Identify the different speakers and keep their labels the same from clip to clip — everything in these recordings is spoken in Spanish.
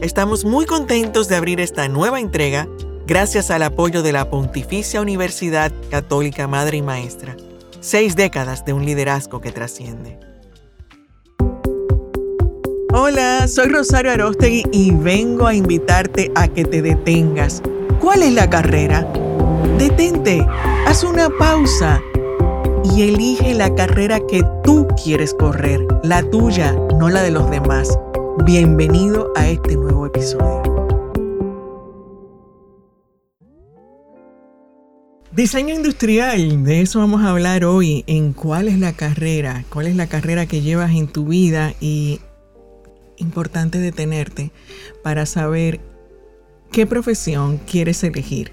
Speaker 1: Estamos muy contentos de abrir esta nueva entrega gracias al apoyo de la Pontificia Universidad Católica Madre y Maestra. Seis décadas de un liderazgo que trasciende. Hola, soy Rosario Arostegui y vengo a invitarte a que te detengas. ¿Cuál es la carrera? Detente, haz una pausa y elige la carrera que tú quieres correr, la tuya, no la de los demás. Bienvenido a este nuevo episodio. Diseño industrial, de eso vamos a hablar hoy, en cuál es la carrera, cuál es la carrera que llevas en tu vida y importante detenerte para saber qué profesión quieres elegir.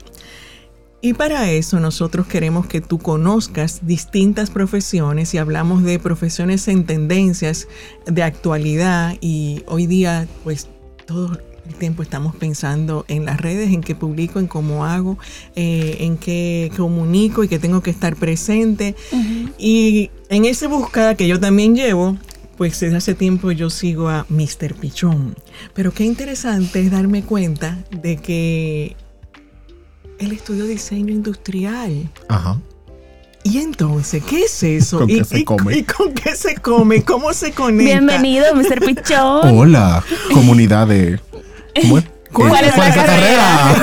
Speaker 1: Y para eso nosotros queremos que tú conozcas distintas profesiones y hablamos de profesiones en tendencias de actualidad y hoy día pues todo el tiempo estamos pensando en las redes, en qué publico, en cómo hago, eh, en qué comunico y que tengo que estar presente. Y en esa búsqueda que yo también llevo, pues desde hace tiempo yo sigo a Mr. Pichón. Pero qué interesante es darme cuenta de que él estudió diseño industrial.
Speaker 2: Ajá.
Speaker 1: Y entonces, ¿qué es eso?
Speaker 2: ¿Con qué
Speaker 1: ¿Y,
Speaker 2: se
Speaker 1: y-
Speaker 2: come?
Speaker 1: y con qué se come? ¿Cómo se conecta?
Speaker 3: Bienvenido, Mr. Pichón.
Speaker 2: Hola, comunidad de. ¿Cómo es?
Speaker 3: ¿Cuál
Speaker 2: Eh,
Speaker 3: es la
Speaker 2: carrera?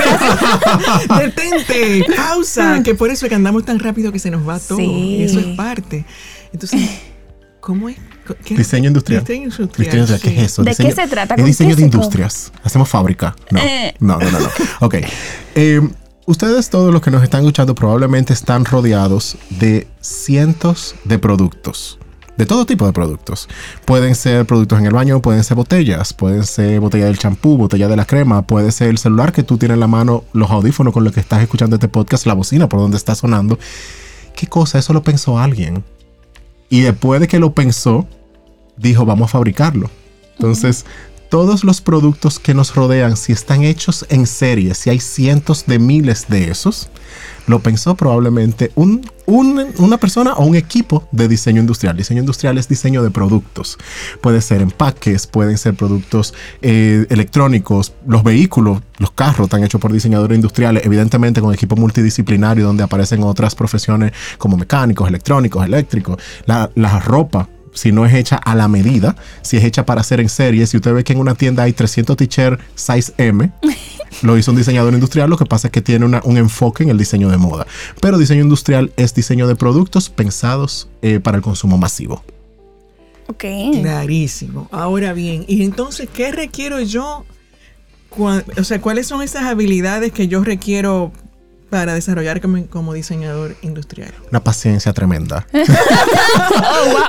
Speaker 1: Detente, pausa, que por eso es que andamos tan rápido que se nos va todo.
Speaker 3: Sí.
Speaker 1: Y eso es parte. Entonces, ¿cómo es? ¿Qué?
Speaker 2: Diseño industrial.
Speaker 1: Diseño industrial.
Speaker 2: Diseño industrial, ¿qué es eso?
Speaker 3: ¿De qué se trata?
Speaker 2: Es
Speaker 3: ¿Con
Speaker 2: diseño
Speaker 3: qué
Speaker 2: de
Speaker 3: se
Speaker 2: industrias. Hacemos fábrica. No,
Speaker 3: Eh.
Speaker 2: no, no, no, no. Ok. Eh, ustedes todos los que nos están escuchando probablemente están rodeados de cientos de productos. De todo tipo de productos. Pueden ser productos en el baño, pueden ser botellas, pueden ser botella del champú, botella de la crema, puede ser el celular que tú tienes en la mano, los audífonos con los que estás escuchando este podcast, la bocina por donde está sonando. ¿Qué cosa? Eso lo pensó alguien. Y después de que lo pensó, dijo, vamos a fabricarlo. Entonces, todos los productos que nos rodean, si están hechos en serie, si hay cientos de miles de esos, lo pensó probablemente un, un- una persona o un equipo de diseño industrial. Diseño industrial es diseño de productos. Puede ser empaques, pueden ser productos eh, electrónicos, los vehículos, los carros están hechos por diseñadores industriales, evidentemente con equipo multidisciplinario donde aparecen otras profesiones como mecánicos, electrónicos, eléctricos, la, la ropa si no es hecha a la medida, si es hecha para hacer en serie, si usted ve que en una tienda hay 300 t-shirts size M, lo hizo un diseñador industrial, lo que pasa es que tiene una- un enfoque en el diseño de moda. Pero diseño industrial es diseño de productos pensados eh, para el consumo masivo.
Speaker 3: Ok.
Speaker 1: Clarísimo. Ahora bien, ¿y entonces qué requiero yo? O sea, ¿cuáles son esas habilidades que yo requiero para desarrollar como, como diseñador industrial?
Speaker 2: Una paciencia tremenda.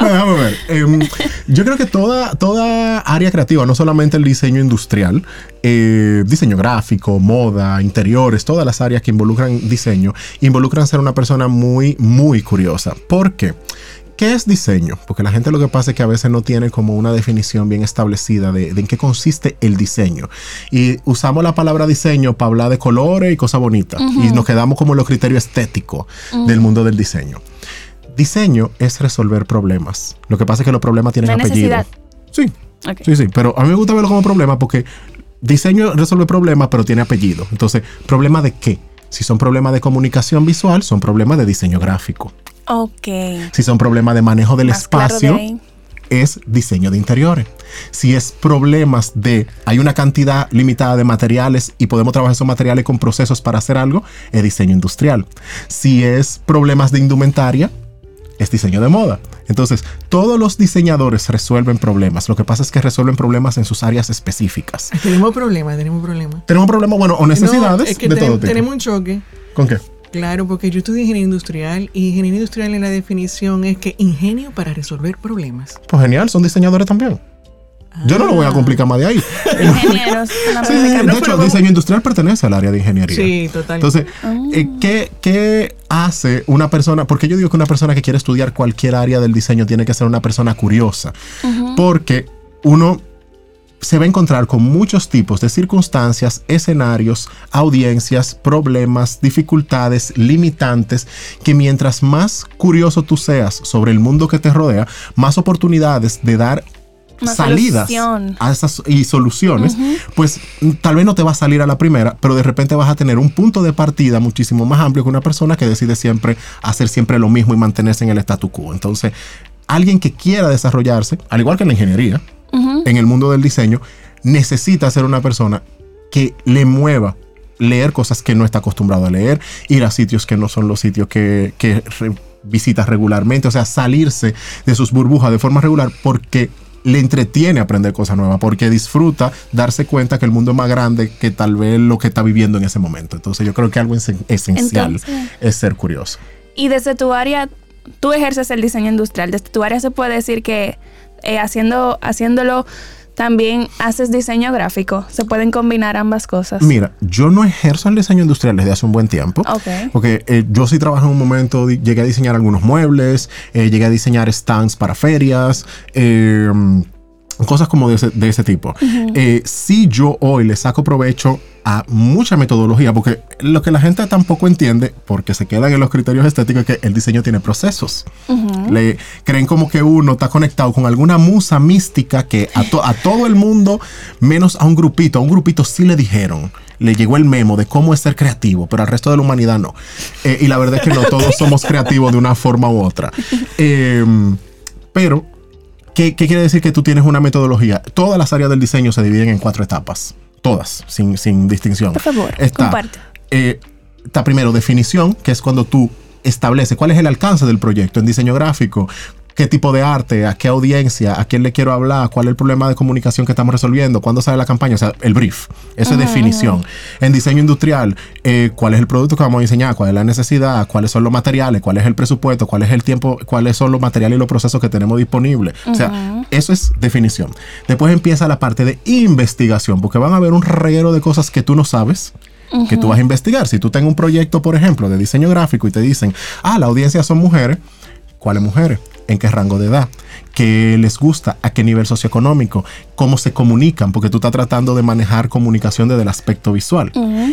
Speaker 2: Déjame ver. Em, yo creo que toda, toda área creativa, no solamente el diseño industrial, eh, diseño gráfico, moda, interiores, todas las áreas que involucran diseño, involucran ser una persona muy, muy curiosa. ¿Por qué? ¿Qué es diseño? Porque la gente lo que pasa es que a veces no tiene como una definición bien establecida de, de en qué consiste el diseño. Y usamos la palabra diseño para hablar de colores y cosas bonitas. Y nos quedamos como en los criterios estéticos del mundo del diseño. Diseño es resolver problemas. Lo que pasa es que los problemas tienen
Speaker 3: hay
Speaker 2: apellido.
Speaker 3: necesidad.
Speaker 2: Sí, sí, sí. Pero a mí me gusta verlo como problema porque diseño resuelve problemas, pero tiene apellido. Entonces, ¿problema de qué? Si son problemas de comunicación visual, son problemas de diseño gráfico.
Speaker 3: Ok.
Speaker 2: Si son problemas de manejo del
Speaker 3: Más claro de
Speaker 2: espacio, es diseño de interiores. Si es problemas de hay una cantidad limitada de materiales y podemos trabajar esos materiales con procesos para hacer algo, es diseño industrial. Si es problemas de indumentaria, es diseño de moda. Entonces, todos los diseñadores resuelven problemas. Lo que pasa es que resuelven problemas en sus áreas específicas.
Speaker 1: Tenemos problemas, tenemos problemas.
Speaker 2: Tenemos problemas, bueno, o necesidades
Speaker 1: No, es que
Speaker 2: de
Speaker 1: ten-
Speaker 2: todo tipo.
Speaker 1: tenemos un choque.
Speaker 2: ¿Con qué?
Speaker 1: Claro, porque yo estudié ingeniería industrial y ingeniería industrial en la definición es que ingenio para resolver problemas.
Speaker 2: Pues genial, son diseñadores también. Yo no lo voy a complicar más de ahí.
Speaker 3: Ingenieros.
Speaker 2: Sí, sí,
Speaker 3: que-
Speaker 2: de
Speaker 1: no,
Speaker 2: hecho, diseño industrial pertenece al área de ingeniería.
Speaker 1: Sí, total.
Speaker 2: Entonces, eh, ¿qué, qué hace una persona? Porque yo digo que una persona que quiere estudiar cualquier área del diseño tiene que ser una persona curiosa. Porque uno se va a encontrar con muchos tipos de circunstancias, escenarios, audiencias, problemas, dificultades, limitantes, que mientras más curioso tú seas sobre el mundo que te rodea, más oportunidades de dar
Speaker 3: Una
Speaker 2: salidas
Speaker 3: solución.
Speaker 2: a esas y soluciones, pues mm, tal vez no te va a salir a la primera, pero de repente vas a tener un punto de partida muchísimo más amplio que una persona que decide siempre hacer siempre lo mismo y mantenerse en el statu quo. Entonces, alguien que quiera desarrollarse, al igual que en la ingeniería, en el mundo del diseño, necesita ser una persona que le mueva leer cosas que no está acostumbrado a leer, ir a sitios que no son los sitios que, que re- visita regularmente, o sea, salirse de sus burbujas de forma regular porque le entretiene aprender cosas nuevas, porque disfruta darse cuenta que el mundo es más grande que tal vez lo que está viviendo en ese momento. Entonces yo creo que algo esen- esencial
Speaker 3: Entonces-
Speaker 2: es ser curioso.
Speaker 3: Y desde tu área, tú ejerces el diseño industrial. Desde tu área se puede decir que eh, haciendo, haciéndolo también haces diseño gráfico. Se pueden combinar ambas cosas.
Speaker 2: Mira, yo no ejerzo el diseño industrial desde hace un buen tiempo.
Speaker 3: Ok.
Speaker 2: Porque eh, yo sí trabajo en un momento, llegué a diseñar algunos muebles, eh, llegué a diseñar stands para ferias, eh, cosas como de ese, de ese tipo. Eh, sí yo hoy le saco provecho a mucha metodología, porque lo que la gente tampoco entiende, porque se quedan en los criterios estéticos, es que el diseño tiene procesos. Le creen como que uno está conectado con alguna musa mística que a, to- a todo el mundo, menos a un grupito, a un grupito sí le dijeron. Le llegó el memo de cómo es ser creativo, pero al resto de la humanidad no. Eh, y la verdad es que no todos somos creativos de una forma u otra. Eh, pero, ¿qué, qué quiere decir que tú tienes una metodología? Todas las áreas del diseño se dividen en cuatro etapas. Todas, sin, sin distinción.
Speaker 3: Por favor,
Speaker 2: Está,
Speaker 3: comparte.
Speaker 2: eh, está primero definición, que es cuando tú estableces cuál es el alcance del proyecto en diseño gráfico, qué tipo de arte, a qué audiencia, a quién le quiero hablar, cuál es el problema de comunicación que estamos resolviendo, cuándo sale la campaña, o sea, el brief. Eso es definición. En diseño industrial, eh, cuál es el producto que vamos a diseñar, cuál es la necesidad, cuáles son los materiales, cuál es el presupuesto, cuál es el tiempo, cuáles son los materiales y los procesos que tenemos disponibles. O sea, eso es definición. Después empieza la parte de investigación, porque van a haber un reguero de cosas que tú no sabes que tú vas a investigar. Si tú tengas un proyecto, por ejemplo, de diseño gráfico y te dicen, ah, la audiencia son mujeres, ¿cuáles mujeres? ¿En qué rango de edad? ¿Qué les gusta? ¿A qué nivel socioeconómico? ¿Cómo se comunican? Porque tú estás tratando de manejar comunicación desde el aspecto visual.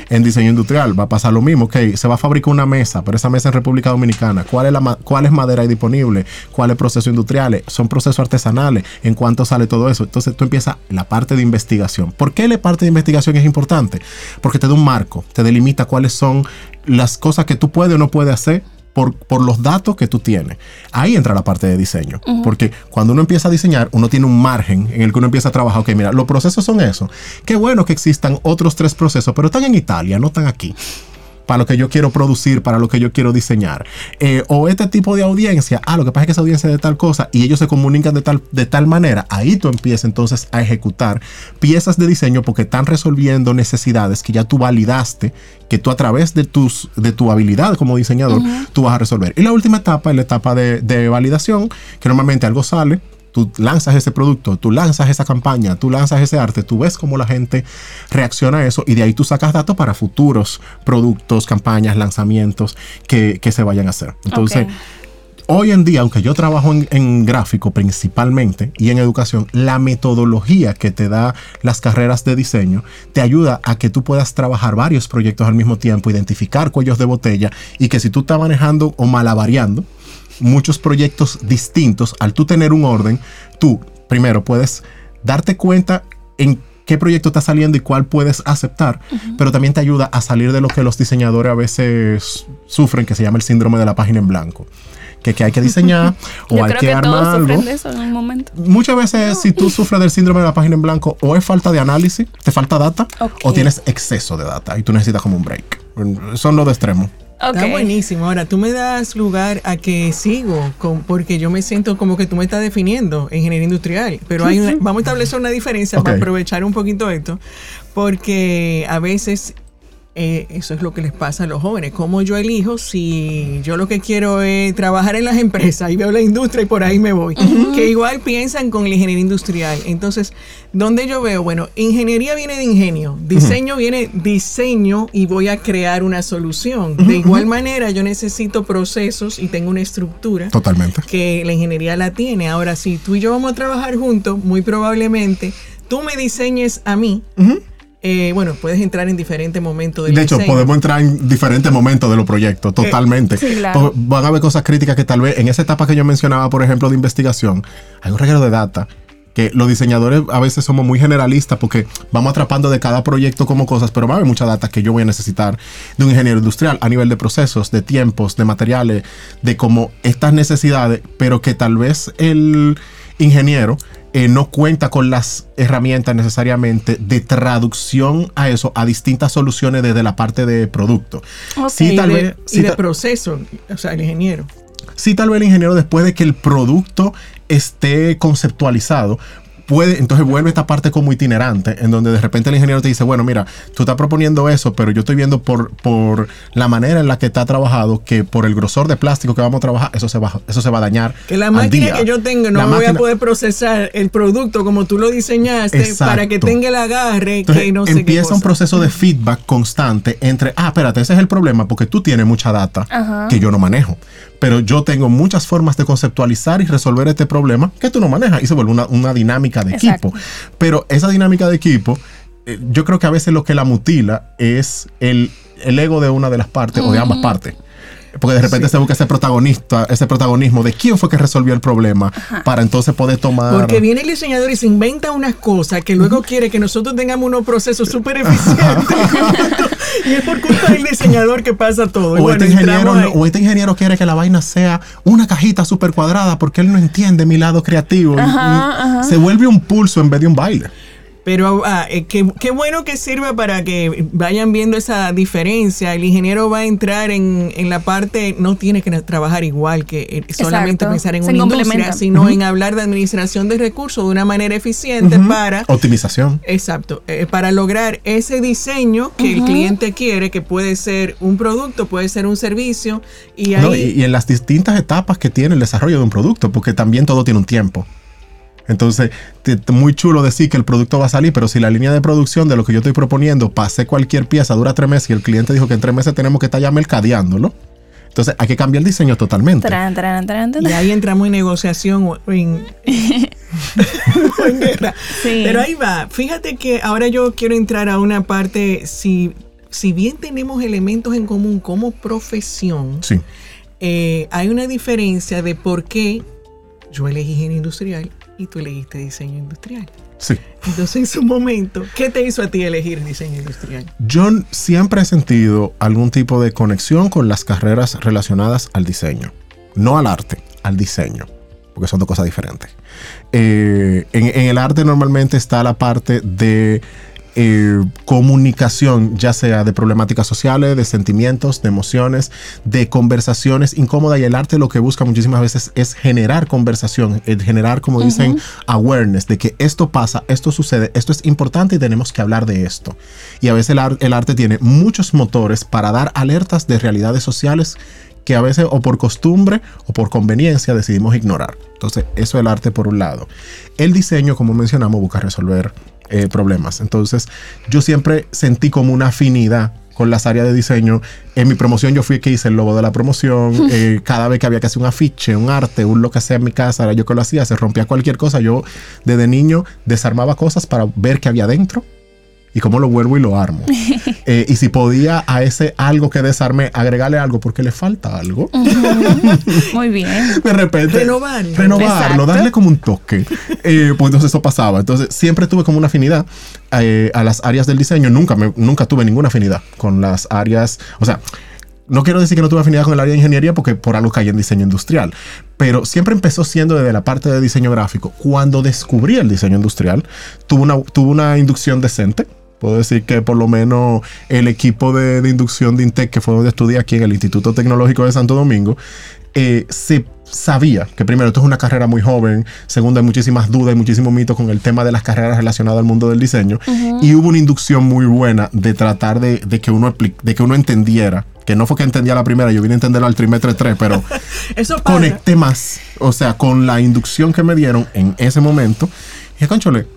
Speaker 2: En diseño industrial va a pasar lo mismo. Ok, se va a fabricar una mesa, pero esa mesa en República Dominicana. ¿Cuál es, la cuál es madera disponible? ¿Cuáles procesos industriales? ¿Son procesos artesanales? ¿En cuánto sale todo eso? Entonces tú empiezas la parte de investigación. ¿Por qué la parte de investigación es importante? Porque te da un marco, te delimita cuáles son las cosas que tú puedes o no puedes hacer por, por los datos que tú tienes. Ahí entra la parte de diseño. Porque cuando uno empieza a diseñar, uno tiene un margen en el que uno empieza a trabajar. Ok, mira, los procesos son eso. Qué bueno que existan otros tres procesos, pero están en Italia, no están aquí. Para lo que yo quiero producir, para lo que yo quiero diseñar. Eh, o este tipo de audiencia, ah, lo que pasa es que esa audiencia es de tal cosa y ellos se comunican de tal, de tal manera. Ahí tú empiezas entonces a ejecutar piezas de diseño porque están resolviendo necesidades que ya tú validaste, que tú a través de, tus, de tu habilidad como diseñador, tú vas a resolver. Y la última etapa es la etapa de, de validación, que normalmente algo sale, tú lanzas ese producto, tú lanzas esa campaña, tú lanzas ese arte, tú ves cómo la gente reacciona a eso y de ahí tú sacas datos para futuros productos, campañas, lanzamientos que, que se vayan a hacer. Entonces, hoy en día, aunque yo trabajo en, en gráfico principalmente y en educación, la metodología que te da las carreras de diseño te ayuda a que tú puedas trabajar varios proyectos al mismo tiempo, identificar cuellos de botella y que si tú estás manejando o malavariando muchos proyectos distintos, al tú tener un orden, tú primero puedes darte cuenta en qué proyecto está saliendo y cuál puedes aceptar, pero también te ayuda a salir de lo que los diseñadores a veces sufren, que se llama el síndrome de la página en blanco. Que, que hay que diseñar o
Speaker 3: Yo
Speaker 2: hay
Speaker 3: creo
Speaker 2: que,
Speaker 3: que,
Speaker 2: armar
Speaker 3: todos
Speaker 2: algo.
Speaker 3: de eso en un momento.
Speaker 2: Muchas veces, si tú sufres del síndrome de la página en blanco, o es falta de análisis, te falta data,
Speaker 3: Ok.
Speaker 2: o tienes exceso de data y tú necesitas como un break. Son los de extremo.
Speaker 1: Está buenísimo. Ahora, tú me das lugar a que sigo, con, porque yo me siento como que tú me estás definiendo ingeniería industrial. Pero hay una- vamos a establecer una diferencia para aprovechar un poquito esto, porque a veces eh, eso es lo que les pasa a los jóvenes. ¿Cómo yo elijo si yo lo que quiero es trabajar en las empresas y veo la industria y por ahí me voy? Que igual piensan con la ingeniería industrial. Entonces, ¿dónde yo veo? Bueno, ingeniería viene de ingenio, diseño viene diseño y voy a crear una solución. De igual manera, yo necesito procesos y tengo una estructura
Speaker 2: Totalmente.
Speaker 1: que la ingeniería la tiene. Ahora, si tú y yo vamos a trabajar juntos, muy probablemente tú me diseñes a mí. Eh, bueno, puedes entrar en diferentes momentos del
Speaker 2: De hecho,
Speaker 1: diseño.
Speaker 2: podemos entrar en diferentes momentos de los proyectos, totalmente.
Speaker 3: sí, claro.
Speaker 2: Porque Van a haber cosas críticas que tal vez en esa etapa que yo mencionaba, por ejemplo, de investigación, hay un reguero de data que los diseñadores a veces somos muy generalistas porque vamos atrapando de cada proyecto como cosas, pero va a haber mucha data que yo voy a necesitar de un ingeniero industrial a nivel de procesos, de tiempos, de materiales, de como estas necesidades, pero que tal vez el ingeniero eh, no cuenta con las herramientas necesariamente de traducción a eso, a distintas soluciones desde la parte de producto.
Speaker 1: Sí, tal vez, y de proceso, o sea, el ingeniero.
Speaker 2: Sí, tal vez el ingeniero después de que el producto esté conceptualizado, puede, entonces vuelve esta parte como itinerante, en donde de repente el ingeniero te dice, bueno, mira, tú estás proponiendo eso, pero yo estoy viendo por, por la manera en la que está trabajado que por el grosor de plástico que vamos a trabajar, eso se va, eso se va a dañar.
Speaker 1: Que la máquina que yo tengo no voy a poder procesar el producto como tú lo diseñaste para que tenga el agarre que no sé
Speaker 2: Empieza un proceso de feedback constante entre, ah, espérate, ese es el problema porque tú tienes mucha data que yo no manejo pero yo tengo muchas formas de conceptualizar y resolver este problema que tú no manejas y se vuelve una, dinámica de equipo. Pero esa dinámica de equipo, eh, yo creo que a veces lo que la mutila es el, ego de una de las partes o de ambas partes. Porque de repente se busca ese protagonista, ese protagonismo de quién fue que resolvió el problema para entonces poder tomar.
Speaker 1: Porque viene el diseñador y se inventa unas cosas que luego quiere que nosotros tengamos unos procesos súper eficientes. y es por culpa del diseñador que pasa todo.
Speaker 2: O, este ingeniero, o, este ingeniero, quiere que la vaina sea una cajita súper cuadrada porque él no entiende mi lado creativo. se vuelve un pulso en vez de un baile.
Speaker 1: Pero ah, eh, qué, bueno que sirva para que vayan viendo esa diferencia. El ingeniero va a entrar en, la parte, no tiene que trabajar igual que eh, solamente pensar en una industria, sino en hablar de administración de recursos de una manera eficiente para...
Speaker 2: Optimización.
Speaker 1: Exacto, eh, para lograr ese diseño que el cliente quiere, que puede ser un producto, puede ser un servicio. Y,
Speaker 2: ahí, y en las distintas etapas que tiene el desarrollo de un producto, porque también todo tiene un tiempo. Entonces, muy chulo decir que el producto va a salir, pero si la línea de producción de lo que yo estoy proponiendo, pasé cualquier pieza, dura tres meses y el cliente dijo que en tres meses tenemos que estar ya mercadeándolo. Entonces hay que cambiar el diseño totalmente.
Speaker 1: y ahí entramos en negociación o en, guerra. Pero ahí va. Fíjate que ahora yo quiero entrar a una parte, si, si bien tenemos elementos en común como profesión, eh, hay una diferencia de por qué yo elegí ingeniería industrial y tú elegiste diseño industrial.
Speaker 2: Sí.
Speaker 1: Entonces, en su momento, ¿qué te hizo a ti elegir diseño industrial?
Speaker 2: Yo siempre he sentido algún tipo de conexión con las carreras relacionadas al diseño. No al arte, al diseño, porque son dos cosas diferentes. Eh, en el arte normalmente está la parte de eh, comunicación, ya sea de problemáticas sociales, de sentimientos, de emociones, de conversaciones incómodas. Y el arte lo que busca muchísimas veces es generar conversación, generar, como dicen, awareness de que esto pasa, esto sucede, esto es importante y tenemos que hablar de esto. Y a veces el, el arte tiene muchos motores para dar alertas de realidades sociales que a veces o por costumbre o por conveniencia decidimos ignorar. Entonces, eso es el arte por un lado. El diseño, como mencionamos, busca resolver eh, problemas. Entonces, yo siempre sentí como una afinidad con las áreas de diseño. En mi promoción yo fui el que hice el logo de la promoción. Eh, cada vez que había que hacer un afiche, un arte, un lo que sea en mi casa, era yo que lo hacía, se rompía cualquier cosa. Yo desde niño desarmaba cosas para ver qué había dentro y cómo lo vuelvo y lo armo. Eh, y si podía a ese algo que desarme agregarle algo porque le falta algo.
Speaker 3: Muy bien.
Speaker 2: De repente.
Speaker 1: Renovarlo.
Speaker 2: Renovarlo, darle como un toque. Eh, pues entonces eso pasaba. Entonces siempre tuve como una afinidad eh, a las áreas del diseño. Nunca, me, nunca tuve ninguna afinidad con las áreas. O sea, no quiero decir que no tuve afinidad con el área de ingeniería porque por algo caí en diseño industrial, pero siempre empezó siendo desde la parte de diseño gráfico. Cuando descubrí el diseño industrial, tuve una, tuve una inducción decente Puedo decir que por lo menos el equipo de, inducción de INTEC, que fue donde estudié aquí en el Instituto Tecnológico de Santo Domingo, eh, se sabía que primero esto es una carrera muy joven, segundo hay muchísimas dudas y muchísimos mitos con el tema de las carreras relacionadas al mundo del diseño y hubo una inducción muy buena de tratar de, que, uno de que uno entendiera que no fue que entendía la primera, yo vine a entenderlo al trimestre 3, pero
Speaker 1: Eso
Speaker 2: conecté más, o sea, con la inducción que me dieron en ese momento. Y conchole,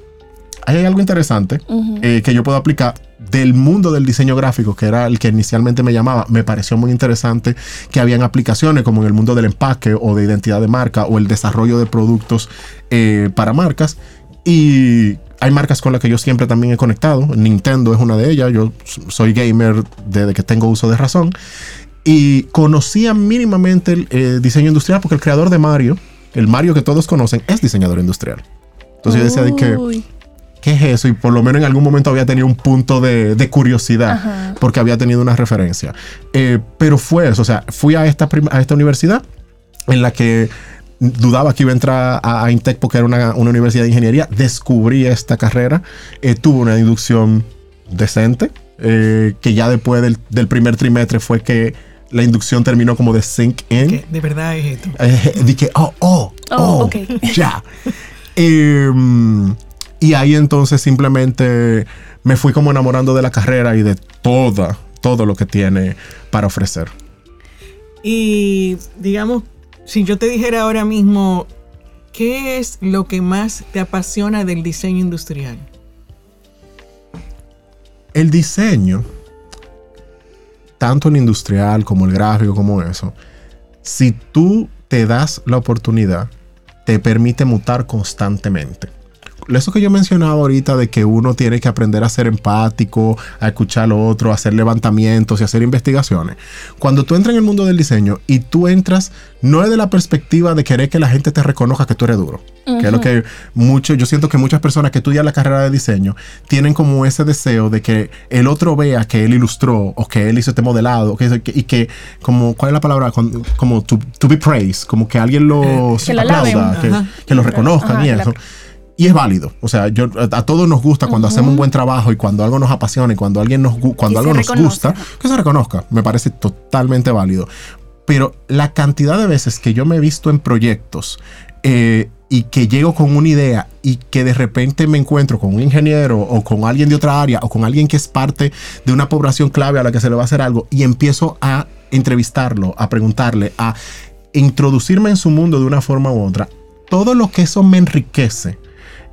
Speaker 2: hay algo interesante eh, que yo puedo aplicar del mundo del diseño gráfico, que era el que inicialmente me llamaba. Me pareció muy interesante que habían aplicaciones como en el mundo del empaque o de identidad de marca o el desarrollo de productos eh, para marcas. Y hay marcas con las que yo siempre también he conectado. Nintendo es una de ellas. Yo soy gamer desde que tengo uso de razón. Y conocía mínimamente el eh, diseño industrial porque el creador de Mario, el Mario que todos conocen, es diseñador industrial. Entonces yo decía de que,
Speaker 3: Uy.
Speaker 2: ¿Qué es eso? Y por lo menos en algún momento había tenido un punto de, de curiosidad
Speaker 3: Ajá.
Speaker 2: porque había tenido una referencia. Eh, pero fue eso, o sea, fui a esta, a esta universidad en la que dudaba que iba a entrar a, a Intec porque era una, una universidad de ingeniería, descubrí esta carrera, eh, tuve una inducción decente, eh, que ya después del, del primer trimestre fue que la inducción terminó como de sink in.
Speaker 1: De verdad es esto.
Speaker 2: Eh, dije, oh, oh,
Speaker 3: Oh,
Speaker 2: oh,
Speaker 3: ok.
Speaker 2: ya. Em, y ahí entonces simplemente me fui como enamorando de la carrera y de toda, todo lo que tiene para ofrecer.
Speaker 1: Y digamos, si yo te dijera ahora mismo, ¿qué es lo que más te apasiona del diseño industrial?
Speaker 2: El diseño, tanto el industrial como el gráfico, como eso, si tú te das la oportunidad, te permite mutar constantemente. Eso que yo mencionaba ahorita de que uno tiene que aprender a ser empático, a escuchar al otro, a hacer levantamientos y hacer investigaciones. Cuando tú entras en el mundo del diseño y tú entras, no es de la perspectiva de querer que la gente te reconozca que tú eres duro. Que es lo que mucho, yo siento que muchas personas que estudian la carrera de diseño tienen como ese deseo de que el otro vea que él ilustró o que él hizo este modelado que- que- y que, como, ¿cuál es la palabra? Con- Como to, to be praised, como que alguien lo
Speaker 3: Que lo alaben.
Speaker 2: aplauda, que, que lo reconozcan
Speaker 3: Ajá,
Speaker 2: y
Speaker 3: la-
Speaker 2: eso. Y es válido. O sea, yo, a, todos nos gusta cuando hacemos un buen trabajo y cuando algo nos apasiona y cuando alguien nos, cuando algo nos
Speaker 3: reconozca.
Speaker 2: gusta, que se reconozca. Me parece totalmente válido. Pero la cantidad de veces que yo me he visto en proyectos eh, y que llego con una idea y que de repente me encuentro con un ingeniero o con alguien de otra área o con alguien que es parte de una población clave a la que se le va a hacer algo y empiezo a entrevistarlo, a preguntarle, a introducirme en su mundo de una forma u otra, todo lo que eso me enriquece,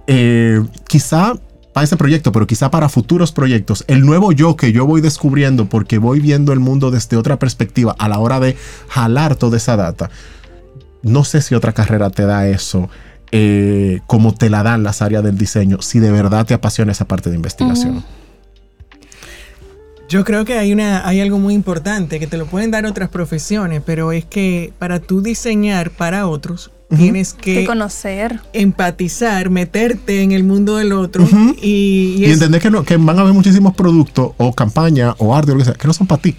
Speaker 2: eh, quizá para ese proyecto, pero quizá para futuros proyectos, el nuevo yo que yo voy descubriendo porque voy viendo el mundo desde otra perspectiva a la hora de jalar toda esa data. No sé si otra carrera te da eso eh, como te la dan las áreas del diseño, si de verdad te apasiona esa parte de investigación.
Speaker 1: Yo creo que hay una hay algo muy importante que te lo pueden dar otras profesiones, pero es que para tú diseñar para otros tienes
Speaker 3: Que
Speaker 1: que
Speaker 3: conocer.
Speaker 1: empatizar, meterte en el mundo del otro y, y
Speaker 2: Y
Speaker 1: es-
Speaker 2: entender que, no, que van a haber muchísimos productos o campañas o arte o lo que sea, que no son para ti.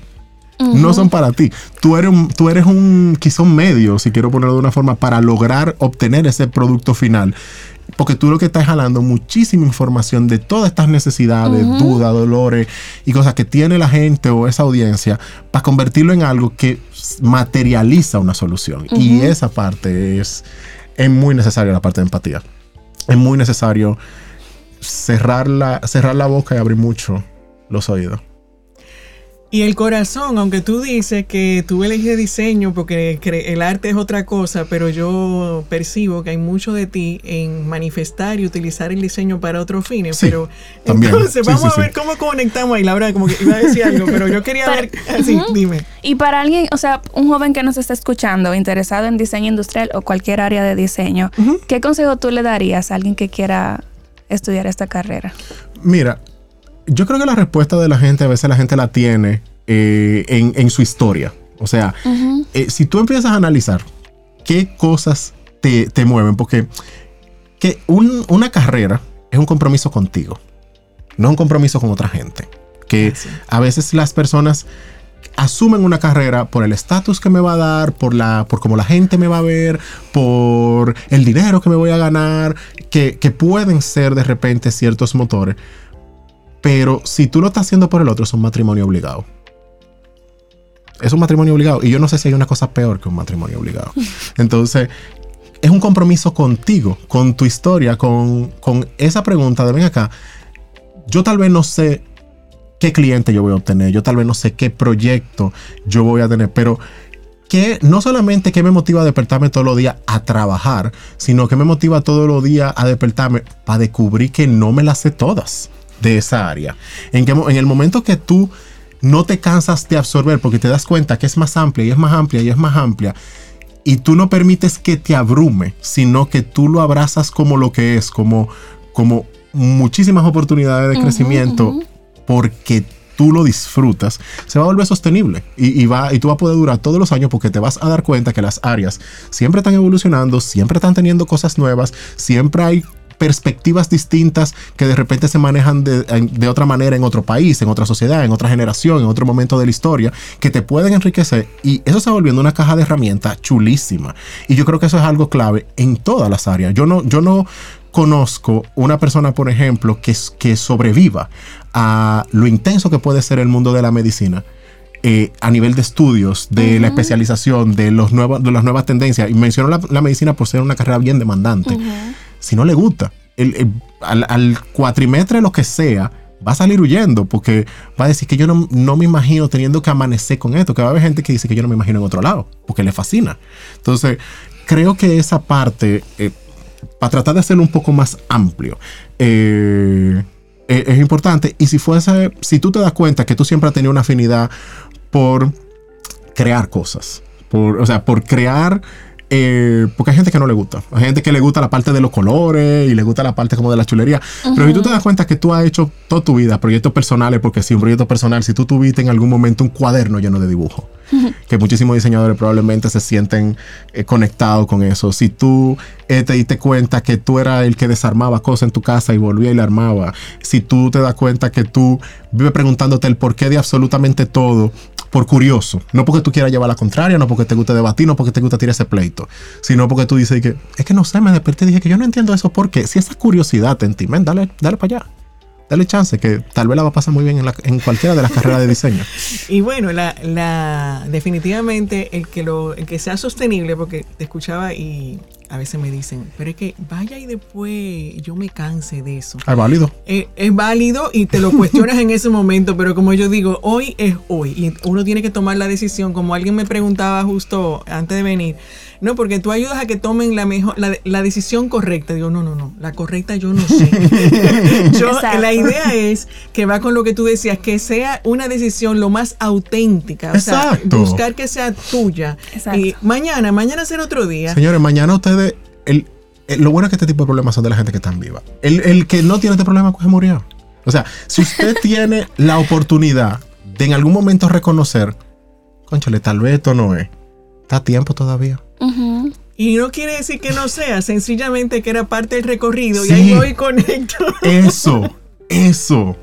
Speaker 2: No son para ti. Tú eres, un, tú eres un, quizá un medio, si quiero ponerlo de una forma, para lograr obtener ese producto final. Porque tú lo que estás jalando muchísima información de todas estas necesidades, dudas, dolores y cosas que tiene la gente o esa audiencia para convertirlo en algo que materializa una solución. Y esa parte es, es muy necesaria, la parte de empatía. Es muy necesario cerrar la, cerrar la boca y abrir mucho los oídos.
Speaker 1: Y el corazón, aunque tú dices que tú eliges diseño porque el arte es otra cosa, pero yo percibo que hay mucho de ti en manifestar y utilizar el diseño para otros fines.
Speaker 2: Sí,
Speaker 1: pero
Speaker 2: también.
Speaker 1: entonces
Speaker 2: Sí,
Speaker 1: vamos
Speaker 2: sí,
Speaker 1: a ver
Speaker 2: sí.
Speaker 1: cómo conectamos ahí. Laura, como que iba a decir algo, pero yo quería
Speaker 3: Para-
Speaker 1: ver. Así, dime.
Speaker 3: Y para alguien, o sea, un joven que nos está escuchando, interesado en diseño industrial o cualquier área de diseño, ¿qué consejo tú le darías a alguien que quiera estudiar esta carrera?
Speaker 2: Mira, yo creo que la respuesta de la gente a veces la gente la tiene eh, en, en su historia. O sea, eh, si tú empiezas a analizar qué cosas te, te mueven, porque que un- una carrera es un compromiso contigo, no un compromiso con otra gente. Que
Speaker 1: Así.
Speaker 2: a veces las personas asumen una carrera por el estatus que me va a dar, por la, por cómo la gente me va a ver, por el dinero que me voy a ganar, que, que pueden ser de repente ciertos motores. Pero si tú lo estás haciendo por el otro, es un matrimonio obligado. Es un matrimonio obligado. Y yo no sé si hay una cosa peor que un matrimonio obligado. Entonces, es un compromiso contigo, con tu historia, con, con esa pregunta de ven acá. Yo tal vez no sé qué cliente yo voy a obtener, yo tal vez no sé qué proyecto yo voy a tener, pero que no solamente que me motiva a despertarme todos los días a trabajar, sino que me motiva todos los días a despertarme para descubrir que no me las sé todas de esa área. En, que, mo- en el momento que tú no te cansas de absorber porque te das cuenta que es más amplia y es más amplia y es más amplia, y tú no permites que te abrume, sino que tú lo abrazas como lo que es, como, como muchísimas oportunidades de crecimiento, porque tú lo disfrutas, se va a volver sostenible y, y va, y tú vas a poder durar todos los años porque te vas a dar cuenta que las áreas siempre están evolucionando, siempre están teniendo cosas nuevas, siempre hay perspectivas distintas que de repente se manejan de, de, otra manera en otro país, en otra sociedad, en otra generación, en otro momento de la historia, que te pueden enriquecer y eso se va volviendo una caja de herramientas chulísima. Y yo creo que eso es algo clave en todas las áreas. Yo no, yo no conozco una persona, por ejemplo, que, que sobreviva a lo intenso que puede ser el mundo de la medicina. Eh, a nivel de estudios, de la especialización, de, los nuevos, de las nuevas tendencias. Y menciono la, medicina por ser una carrera bien demandante. Si no le gusta, al, al, cuatrimestre, lo que sea, va a salir huyendo porque va a decir que yo no, no, me imagino teniendo que amanecer con esto, que va a haber gente que dice que yo no me imagino en otro lado, porque le fascina. Entonces, creo que esa parte, eh, para tratar de hacerlo un poco más amplio, eh, e, es importante. Y si fuese, si tú te das cuenta que tú siempre has tenido una afinidad por crear cosas, por, o sea, por crear eh, porque hay gente que no le gusta. Hay gente que le gusta la parte de los colores y le gusta la parte como de la chulería. Pero si tú te das cuenta que tú has hecho toda tu vida proyectos personales, porque si un proyecto personal, si tú tuviste en algún momento un cuaderno lleno de dibujo, que muchísimos diseñadores probablemente se sienten eh, conectados con eso. Si tú eh, te diste cuenta que tú eras el que desarmaba cosas en tu casa y volvía y le armaba. Si tú te das cuenta que tú vives preguntándote el porqué de absolutamente todo por curioso. No porque tú quieras llevar la contraria, no porque te guste debatir, no porque te guste tirar ese pleito, sino porque tú dices que es que no sé, me desperté y dije que yo no entiendo eso porque si esa curiosidad en ti, dale, dale para allá. Dale chance, que tal vez la va a pasar muy bien en, cualquiera de las carreras de diseño.
Speaker 1: Y bueno, la, la, definitivamente el que, lo, el que sea sostenible, porque te escuchaba y a veces me dicen, pero es que vaya y después yo me canse de eso.
Speaker 2: Es válido.
Speaker 1: Eh, es válido y te lo cuestionas en ese momento, pero como yo digo, hoy es hoy y uno tiene que tomar la decisión, como alguien me preguntaba justo antes de venir, no, porque tú ayudas a que tomen la mejor, la, decisión correcta. Digo, no, no, no, la correcta yo no sé. la idea es que va con lo que tú decías, que sea una decisión lo más auténtica. O sea, buscar que sea tuya. Y mañana, mañana será otro día.
Speaker 2: Señores, mañana ustedes, el, lo bueno es que este tipo de problemas son de la gente que está viva. El, que no tiene este problema, pues murió. O sea, si usted tiene la oportunidad de en algún momento reconocer, conchale, tal vez esto no es, está a tiempo todavía.
Speaker 1: Y no quiere decir que no sea, sencillamente que era parte del recorrido y ahí voy conecto.
Speaker 2: Eso, eso.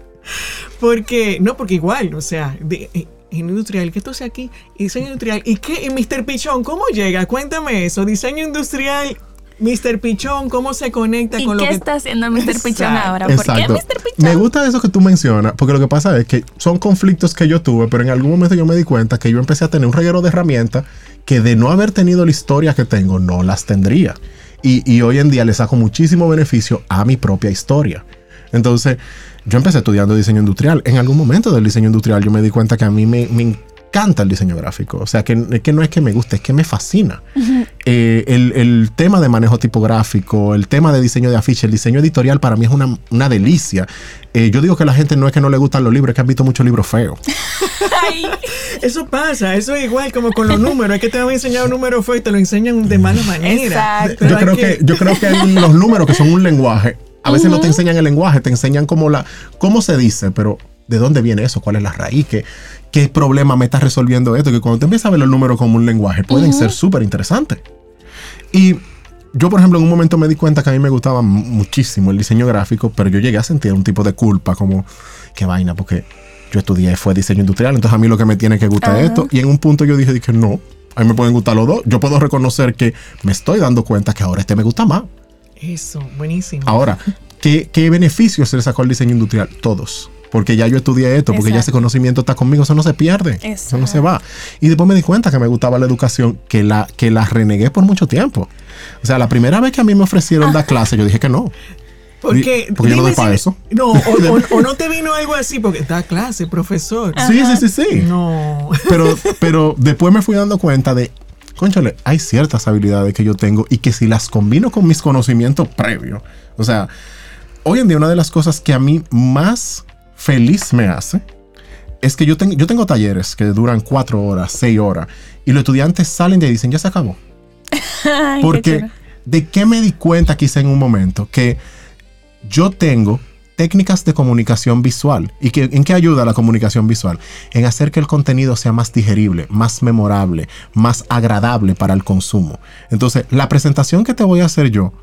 Speaker 1: Porque, no, porque igual, o sea, de, eh, industrial, que esto sea aquí, diseño industrial. ¿Y qué? ¿Y Mr. Pichón, cómo llega? Cuéntame eso. Diseño industrial Mr. Pichón, ¿cómo se conecta con lo
Speaker 3: que...
Speaker 1: ¿Qué
Speaker 3: está haciendo Mr. Pichón ahora? ¿Por qué Mr. Pichón?
Speaker 2: Me gusta eso que tú mencionas, porque lo que pasa es que son conflictos que yo tuve, pero en algún momento yo me di cuenta que yo empecé a tener un reguero de herramientas que de no haber tenido la historia que tengo, no las tendría. Y, hoy en día le saco muchísimo beneficio a mi propia historia. Entonces, yo empecé estudiando diseño industrial. En algún momento del diseño industrial yo me di cuenta que a mí me, me encanta el diseño gráfico. O sea, que, que no es que me guste, es que me fascina. Eh, el, tema de manejo tipográfico, el tema de diseño de afiche, el diseño editorial para mí es una, delicia. Eh, yo digo que a la gente no es que no le gustan los libros, es que han visto muchos libros feos.
Speaker 1: eso pasa, eso es igual como con los números. Es que te van a enseñar un número feo y te lo enseñan de mala manera.
Speaker 2: Yo creo que... yo creo que los números que son un lenguaje, a veces no te enseñan el lenguaje, te enseñan cómo la, cómo se dice, pero ¿de dónde viene eso? ¿Cuál es la raíz? ¿Qué, qué problema me está resolviendo esto, que cuando te empiezas a ver los números como un lenguaje, pueden ser súper interesantes. Y yo, por ejemplo, en un momento me di cuenta que a mí me gustaba muchísimo el diseño gráfico, pero yo llegué a sentir un tipo de culpa, como, qué vaina, porque yo estudié, fue diseño industrial, entonces a mí lo que me tiene que gustar es esto. Y en un punto yo dije, dije, no, a mí me pueden gustar los dos. Yo puedo reconocer que me estoy dando cuenta que ahora este me gusta más.
Speaker 1: Eso, buenísimo.
Speaker 2: Ahora, ¿qué, qué beneficios se le sacó al diseño industrial? Todos porque ya yo estudié esto, porque ya ese conocimiento está conmigo, eso no se pierde, eso no se va. Y después me di cuenta que me gustaba la educación, que la, que la renegué por mucho tiempo. O sea, la primera vez que a mí me ofrecieron dar clase, yo dije que no.
Speaker 1: Porque,
Speaker 2: porque yo no doy para eso.
Speaker 1: No, o, no te vino algo así, porque da clase, profesor.
Speaker 2: Sí, sí, sí, sí.
Speaker 1: No.
Speaker 2: Pero, pero después me fui dando cuenta de, conchale, hay ciertas habilidades que yo tengo y que si las combino con mis conocimientos previos, o sea, hoy en día una de las cosas que a mí más feliz me hace es que yo, tengo yo tengo talleres que duran cuatro horas, seis horas, y los estudiantes salen de ahí y dicen, ya se acabó. Porque de qué me di cuenta quizá en un momento que yo tengo técnicas de comunicación visual. ¿Y que, en qué ayuda la comunicación visual? En hacer que el contenido sea más digerible, más memorable, más agradable para el consumo. Entonces, la presentación que te voy a hacer yo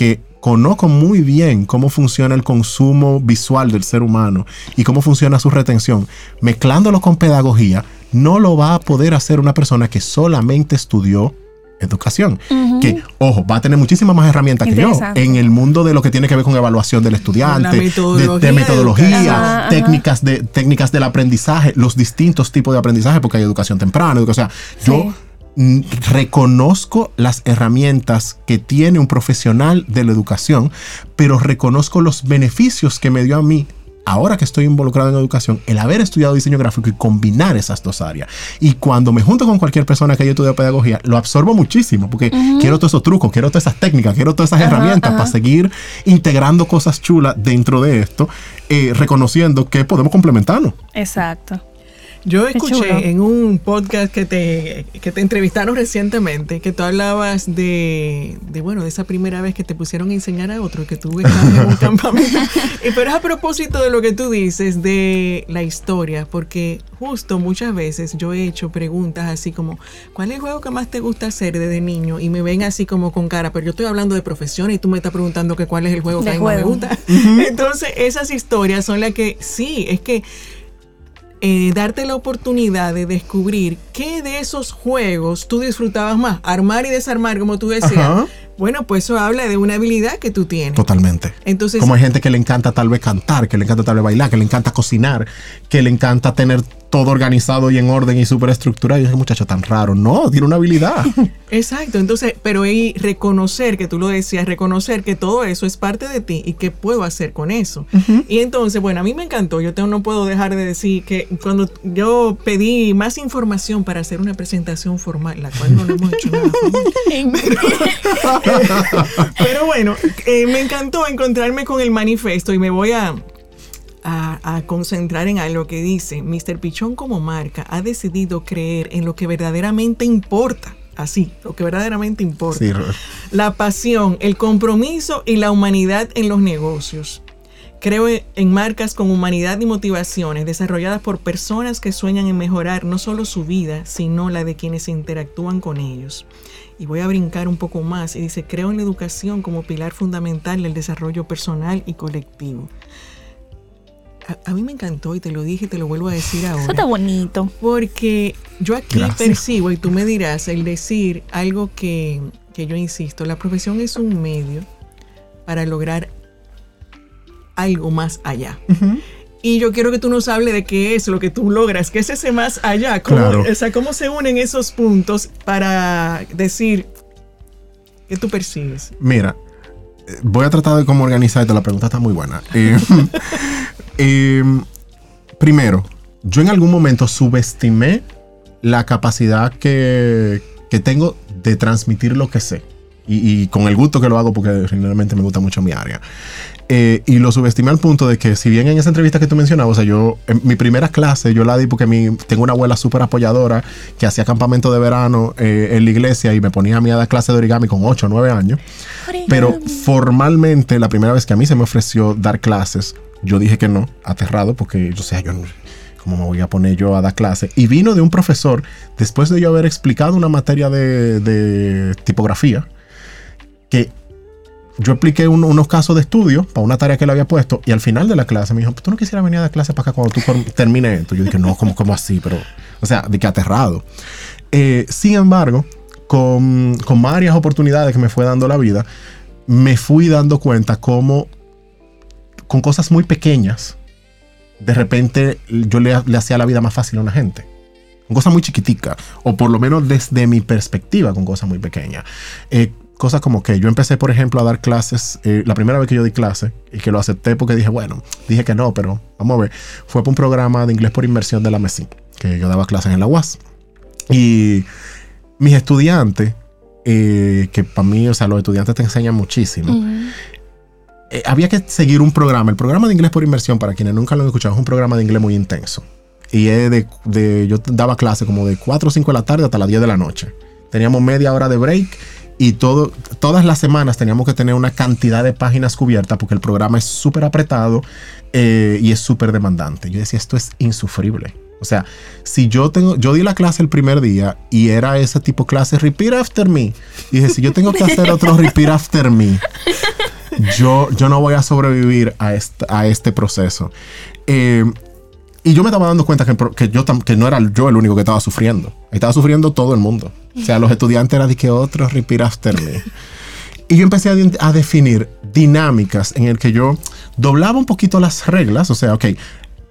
Speaker 2: que conozco muy bien cómo funciona el consumo visual del ser humano y cómo funciona su retención, mezclándolo con pedagogía, no lo va a poder hacer una persona que solamente estudió educación. Que, ojo, va a tener muchísimas más herramientas que yo en el mundo de lo que tiene que ver con evaluación del estudiante, de, metodología, técnicas, de, técnicas del aprendizaje, los distintos tipos de aprendizaje, porque hay educación temprana. O sea, yo reconozco las herramientas que tiene un profesional de la educación, pero reconozco los beneficios que me dio a mí ahora que estoy involucrado en educación, el haber estudiado diseño gráfico y combinar esas dos áreas. Y cuando me junto con cualquier persona que haya estudiado pedagogía, lo absorbo muchísimo porque quiero todos esos trucos, quiero todas esas técnicas, quiero todas esas herramientas para seguir integrando cosas chulas dentro de esto, eh, reconociendo que podemos complementarnos.
Speaker 3: Exacto.
Speaker 1: Yo escuché en un podcast que te, que te entrevistaron recientemente que tú hablabas de, de, bueno, de esa primera vez que te pusieron a enseñar a otro, que tú estabas en un campamento. Pero es a propósito de lo que tú dices de la historia, porque justo muchas veces yo he hecho preguntas así como, ¿cuál es el juego que más te gusta hacer desde niño? Y me ven así como con cara, pero yo estoy hablando de profesión y tú me estás preguntando que cuál es el juego que a mí más me gusta. Entonces, esas historias son las que, sí, es que eh, darte la oportunidad de descubrir qué de esos juegos tú disfrutabas más, armar y desarmar, como tú decías. Bueno, pues eso habla de una habilidad que tú tienes.
Speaker 2: Totalmente. Entonces, como hay gente que le encanta tal vez cantar, que le encanta tal vez bailar, que le encanta cocinar, que le encanta tener todo organizado y en orden y súper estructurado. Y ese muchacho tan raro. No, tiene una habilidad.
Speaker 1: Exacto. Entonces, pero ahí reconocer, que tú lo decías, reconocer que todo eso es parte de ti y qué puedo hacer con eso. Y entonces, bueno, a mí me encantó. Yo no puedo dejar de decir que cuando yo pedí más información para hacer una presentación formal, la cual no lo hemos hecho nada. pero, bueno, eh, me encantó encontrarme con el manifiesto y me voy a a, concentrar en algo que dice, Mr. Pichón como marca ha decidido creer en lo que verdaderamente importa. Así, lo que verdaderamente importa. la pasión, el compromiso y la humanidad en los negocios. Creo en marcas con humanidad y motivaciones desarrolladas por personas que sueñan en mejorar no solo su vida, sino la de quienes interactúan con ellos. Y voy a brincar un poco más y dice, creo en la educación como pilar fundamental del desarrollo personal y colectivo a, mí me encantó y te lo dije y te lo vuelvo a decir ahora.
Speaker 3: Eso está bonito.
Speaker 1: Porque yo aquí percibo, y tú me dirás, el decir algo que, yo insisto, la profesión es un medio para lograr algo más allá. Y yo quiero que tú nos hables de qué es lo que tú logras, qué es ese más allá, cómo, o sea, cómo se unen esos puntos para decir qué tú percibes.
Speaker 2: Mira, eh, voy a tratar de cómo organizarte, la pregunta está muy buena. Eh, primero, yo en algún momento subestimé la capacidad que, tengo de transmitir lo que sé. Y, con el gusto que lo hago porque realmente me gusta mucho mi área. Eh, y lo subestimé al punto de que si bien en esa entrevista que tú mencionabas, o sea, yo, en mi primera clase yo la di porque mi, tengo una abuela súper apoyadora que hacía campamento de verano eh, en la iglesia y me ponía a mí a dar clase de origami con 8 o 9 años. Pero formalmente la primera vez que a mí se me ofreció dar clases yo dije que no, aterrado, porque yo sé, yo no, ¿cómo me voy a poner yo a dar clase? Y vino de un profesor, después de yo haber explicado una materia de, tipografía, que yo expliqué unos casos de estudio para una tarea que le había puesto y al final de la clase me dijo, ¿tú no quisieras venir a dar clase para acá cuando tú termines esto? Yo dije, no, ¿cómo, cómo así? Pero, o sea, de que aterrado. Eh, sin embargo, con, con varias oportunidades que me fue dando la vida, me fui dando cuenta cómo con cosas muy pequeñas, de repente yo le, hacía la vida más fácil a una gente. Con cosas muy chiquiticas, o por lo menos desde mi perspectiva, con cosas muy pequeñas. Eh, cosas como que yo empecé, por ejemplo, a dar clases, eh, la primera vez que yo di clase, y que lo acepté porque dije, bueno, dije que no, pero vamos a ver, fue por un programa de inglés por inmersión de la MESI, que yo daba clases en la UAS. Y mis estudiantes, eh, que para mí, o sea, los estudiantes te enseñan muchísimo. Eh, había que seguir un programa. El programa de inglés por inmersión, para quienes nunca lo han escuchado, es un programa de inglés muy intenso. Y es de, yo daba clase como de 4 o 5 de la tarde hasta las 10 de la noche. Teníamos media hora de break y todo, todas las semanas teníamos que tener una cantidad de páginas cubiertas porque el programa es súper apretado eh, y es súper demandante. Yo decía, esto es insufrible. O sea, si yo tengo, yo di la clase el primer día y era ese tipo de clase, repeat after me. Y dije, si yo tengo que hacer otro repeat after me, yo, yo no voy a sobrevivir a este, a este proceso. Eh, y yo me estaba dando cuenta que, que, yo, que no era yo el único que estaba sufriendo. Estaba sufriendo todo el mundo. O sea, los estudiantes eran de que otro repeat after me. Y yo empecé a, a, definir dinámicas en el que yo doblaba un poquito las reglas. O sea, ok,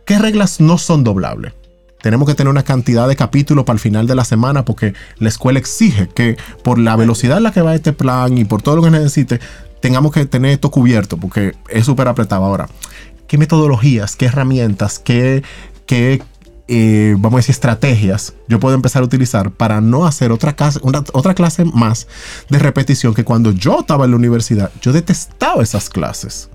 Speaker 2: ¿qué reglas no son doblables? Tenemos que tener una cantidad de capítulos para el final de la semana porque la escuela exige que por la velocidad en la que va este plan y por todo lo que necesite, tengamos que tener esto cubierto porque es súper apretado ahora. ¿Qué metodologías, qué herramientas, qué, qué eh, vamos a decir, estrategias yo puedo empezar a utilizar para no hacer otra clase, otra clase más de repetición que cuando yo estaba en la universidad, yo detestaba esas clases.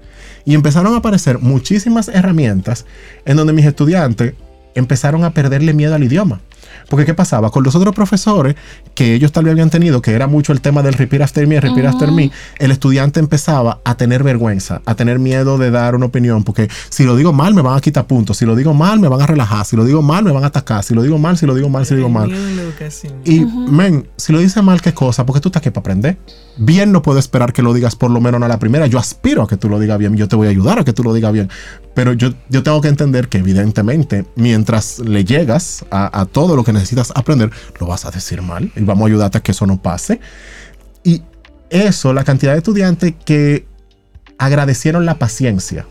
Speaker 2: Y empezaron a aparecer muchísimas herramientas en donde mis estudiantes empezaron a perderle miedo al idioma. Porque ¿qué pasaba? Con los otros profesores que ellos tal vez habían tenido, que era mucho el tema del repeat after me, repeat after me, el estudiante empezaba a tener vergüenza, a tener miedo de dar una opinión, porque si lo digo mal me van a quitar puntos, si lo digo mal me van a relajar, si lo digo mal me van a atacar, si lo digo mal, si lo digo mal, si lo digo mal. Y, men, si lo dice mal, ¿qué cosa? Porque tú estás aquí para aprender. Bien no puedo esperar que lo digas por lo menos a la primera. Yo aspiro a que tú lo digas bien, yo te voy a ayudar a que tú lo digas bien. Pero yo, yo tengo que entender que evidentemente, mientras le llegas a, a todo lo que necesitas aprender, lo vas a decir mal y vamos a ayudarte a que eso no pase. Y eso, la cantidad de estudiantes que agradecieron la paciencia,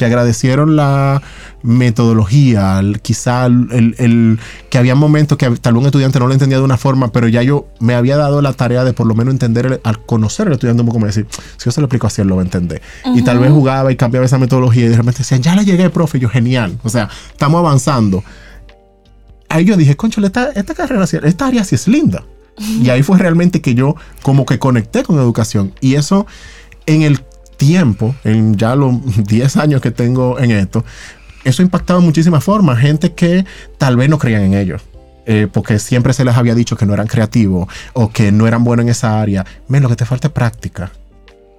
Speaker 2: que agradecieron la metodología, quizá el, que había momentos que tal vez un estudiante no lo entendía de una forma, pero ya yo me había dado la tarea de por lo menos entender, al conocer al estudiante un poco, me decir, si yo se lo explico así, él lo va a entender. Y tal vez jugaba y cambiaba esa metodología y de repente decían, ya le llegué, profe, yo genial, o sea, estamos avanzando ahí yo dije, concho, esta, esta carrera, esta área sí es linda. Y ahí fue realmente que yo como que conecté con educación. Y eso en el tiempo, en ya los 10 años que tengo en esto, eso ha impactado de muchísimas formas. Gente que tal vez no creían en ellos. Eh, porque siempre se les había dicho que no eran creativos o que no eran buenos en esa área. Men, lo que te falta es práctica.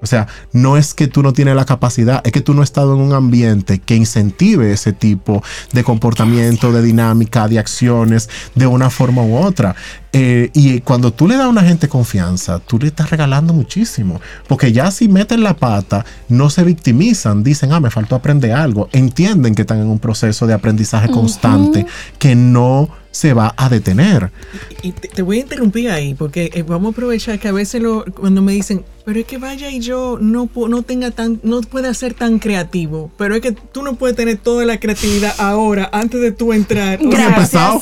Speaker 2: O sea, no es que tú no tienes la capacidad, es que tú no has estado en un ambiente que incentive ese tipo de comportamiento, de dinámica, de acciones, de una forma u otra. Eh, y cuando tú le das a una gente confianza, tú le estás regalando muchísimo. Porque ya si meten la pata, no se victimizan, dicen, ah, me faltó aprender algo. Entienden que están en un proceso de aprendizaje constante que no se va a detener.
Speaker 1: Y te, voy a interrumpir ahí, porque eh, vamos a aprovechar que a veces lo, cuando me dicen, pero es que vaya y yo no, no tenga tan, no pueda ser tan creativo, pero es que tú no puedes tener toda la creatividad ahora, antes de tú entrar.
Speaker 2: Gracias.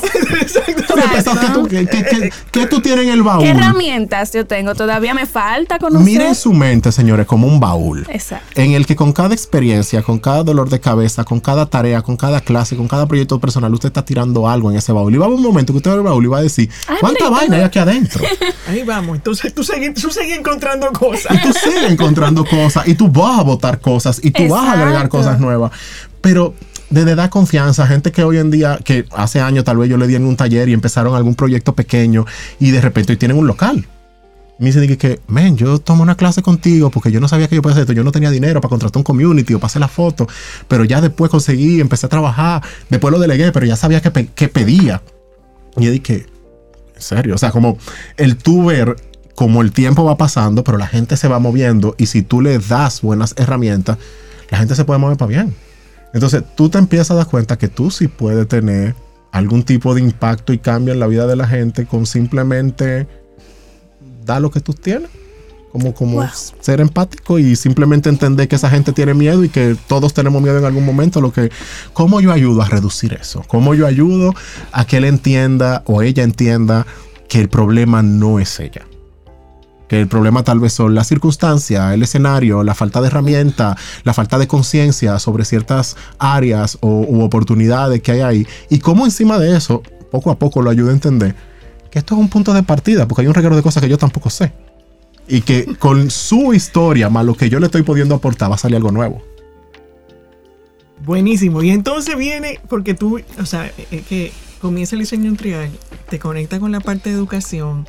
Speaker 2: ¿Qué, tú tienes en el baúl?
Speaker 3: ¿Qué herramientas yo tengo? Todavía me falta conocer.
Speaker 2: Miren su mente, señores, como un baúl. Exacto. En el que con cada experiencia, con cada dolor de cabeza, con cada tarea, con cada clase, con cada proyecto personal, usted está tirando algo en ese baúl. Y va a haber un momento que usted va el baúl y va a decir, ¿cuánta vaina hay aquí adentro?
Speaker 1: Ahí vamos. Entonces tú sigues, tú sigues encontrando cosas.
Speaker 2: Y tú sigues encontrando cosas. Y tú vas a votar cosas. Y tú vas a agregar cosas nuevas. Pero de dar confianza, gente que hoy en día, que hace años tal vez yo le di en un taller y empezaron algún proyecto pequeño y de repente hoy tienen un local. Me dicen que, men, yo tomo una clase contigo porque yo no sabía que yo podía hacer esto. Yo no tenía dinero para contratar un community o para hacer la foto, pero ya después conseguí, empecé a trabajar, después lo delegué, pero ya sabía que, pedía. Y dije, en serio, o sea, como el tú ver como el tiempo va pasando, pero la gente se va moviendo y si tú le das buenas herramientas, la gente se puede mover para bien. Entonces tú te empiezas a dar cuenta que tú sí puedes tener algún tipo de impacto y cambio en la vida de la gente con simplemente dar lo que tú tienes. Como, como ser empático y simplemente entender que esa gente tiene miedo y que todos tenemos miedo en algún momento. Lo que, ¿Cómo yo ayudo a reducir eso? ¿Cómo yo ayudo a que él entienda o ella entienda que el problema no es ella? Que el problema tal vez son las circunstancias, el escenario, la falta de herramienta, la falta de conciencia sobre ciertas áreas o, u oportunidades que hay ahí. Y cómo encima de eso, poco a poco lo ayuda a entender que esto es un punto de partida, porque hay un regalo de cosas que yo tampoco sé. Y que con su historia, más lo que yo le estoy pudiendo aportar, va a salir algo nuevo.
Speaker 1: Buenísimo. Y entonces viene, porque tú, o sea, es que comienza el diseño industrial te conecta con la parte de educación,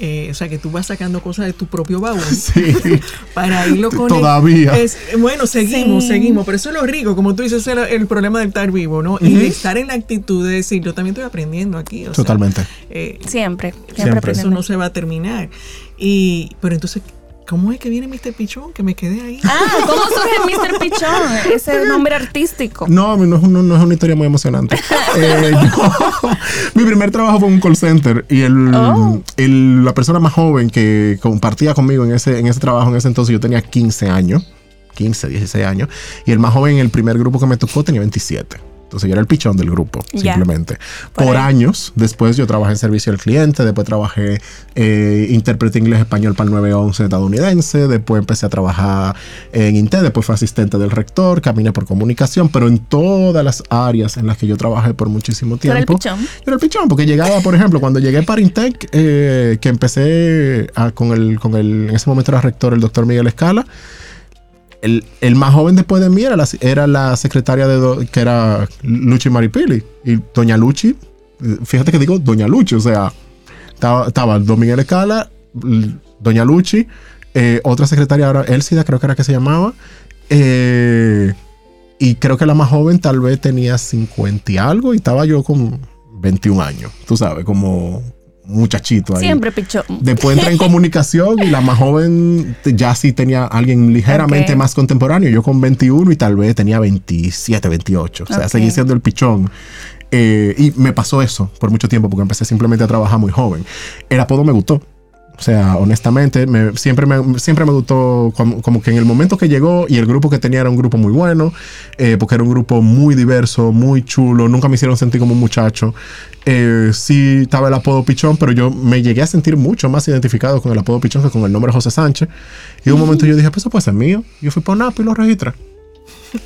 Speaker 1: eh, o sea, que tú vas sacando cosas de tu propio baúl
Speaker 2: Sí.
Speaker 1: para irlo con
Speaker 2: Todavía.
Speaker 1: Es, bueno, seguimos,
Speaker 3: Sí.
Speaker 1: seguimos, pero eso es lo rico, como tú dices, el, el problema de estar vivo, ¿no? Y de estar en la actitud de decir, yo también estoy aprendiendo aquí. O sea,
Speaker 2: Totalmente.
Speaker 1: eh,
Speaker 3: Siempre, siempre,
Speaker 2: Siempre.
Speaker 1: eso no se va a terminar. Y, pero entonces, ¿cómo es que viene Mr. Pichón? Que me quedé ahí.
Speaker 3: Ah, ¿cómo surge Mr. Pichón? Ese nombre artístico.
Speaker 2: No, no es, un- no es una historia muy emocionante. Eh, yo- mi primer trabajo fue en un call center y el,
Speaker 3: Oh.
Speaker 2: el- la persona más joven que compartía conmigo en ese, en ese trabajo, en ese entonces, yo tenía 15 años, 15, 16 años, y el más joven en el primer grupo que me tocó tenía 27. Entonces yo era el pichón del grupo,
Speaker 3: Ya.
Speaker 2: simplemente.
Speaker 3: Por
Speaker 2: Por, años, después yo trabajé en servicio al cliente, después trabajé eh, intérprete inglés-español para el 911 estadounidense, después empecé a trabajar en Intel, después fui asistente del rector, caminé por comunicación, pero en todas las áreas en las que yo trabajé por muchísimo
Speaker 3: Tú eras el
Speaker 2: tiempo.
Speaker 3: pichón.
Speaker 2: Yo era el pichón, porque llegaba, por ejemplo, cuando llegué para Intec, eh, que empecé a- con, el, con el, en ese momento era rector el doctor Miguel Escala, el, más joven después de mí era la, secretaria de, que era Luchi Maripili. Y doña Luchi, fíjate que digo doña Luchi, o sea, estaba, estaba Escala, doña Luchi, eh, otra secretaria ahora, Elsida creo que era que se llamaba, eh, y creo que la más joven tal vez tenía 50 y algo y estaba yo con 21 años, tú sabes, como muchachito ahí.
Speaker 3: Siempre pichón.
Speaker 2: Después entré en comunicación y la más joven ya sí tenía alguien ligeramente más contemporáneo. Yo con 21 y tal vez tenía 27, 28. O sea, seguí siendo el pichón. Eh, y me pasó eso por mucho tiempo porque empecé simplemente a trabajar muy joven. El apodo me gustó. O sea, honestamente, me- siempre, me, siempre me gustó como, como que en el momento que llegó y el grupo que tenía era un grupo muy bueno, eh, porque era un grupo muy diverso, muy chulo, nunca me hicieron sentir como un muchacho. Eh, sí estaba el apodo Pichón, pero yo me llegué a sentir mucho más identificado con el apodo Pichón que con el nombre José Sánchez. Y un momento yo dije, pues eso puede ser mío. Yo fui por NAP y lo registré.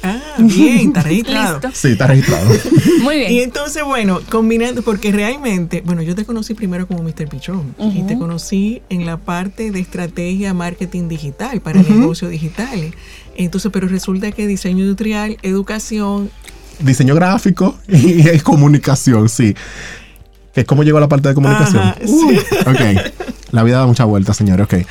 Speaker 1: Ah, bien, está registrado.
Speaker 3: Listo.
Speaker 2: Sí, está registrado.
Speaker 3: Muy
Speaker 1: Y
Speaker 3: bien.
Speaker 1: entonces, bueno, combinando, porque realmente, bueno, yo te conocí primero como Mr. Pichón y te conocí en la parte de estrategia marketing digital para negocios digitales. Entonces, pero resulta que diseño industrial, educación,
Speaker 2: Diseño gráfico y, y comunicación, sí. ¿Que ¿Cómo llegó a la parte de comunicación?
Speaker 1: Ajá, sí.
Speaker 2: Ok. La vida da mucha vuelta, señores. Ok.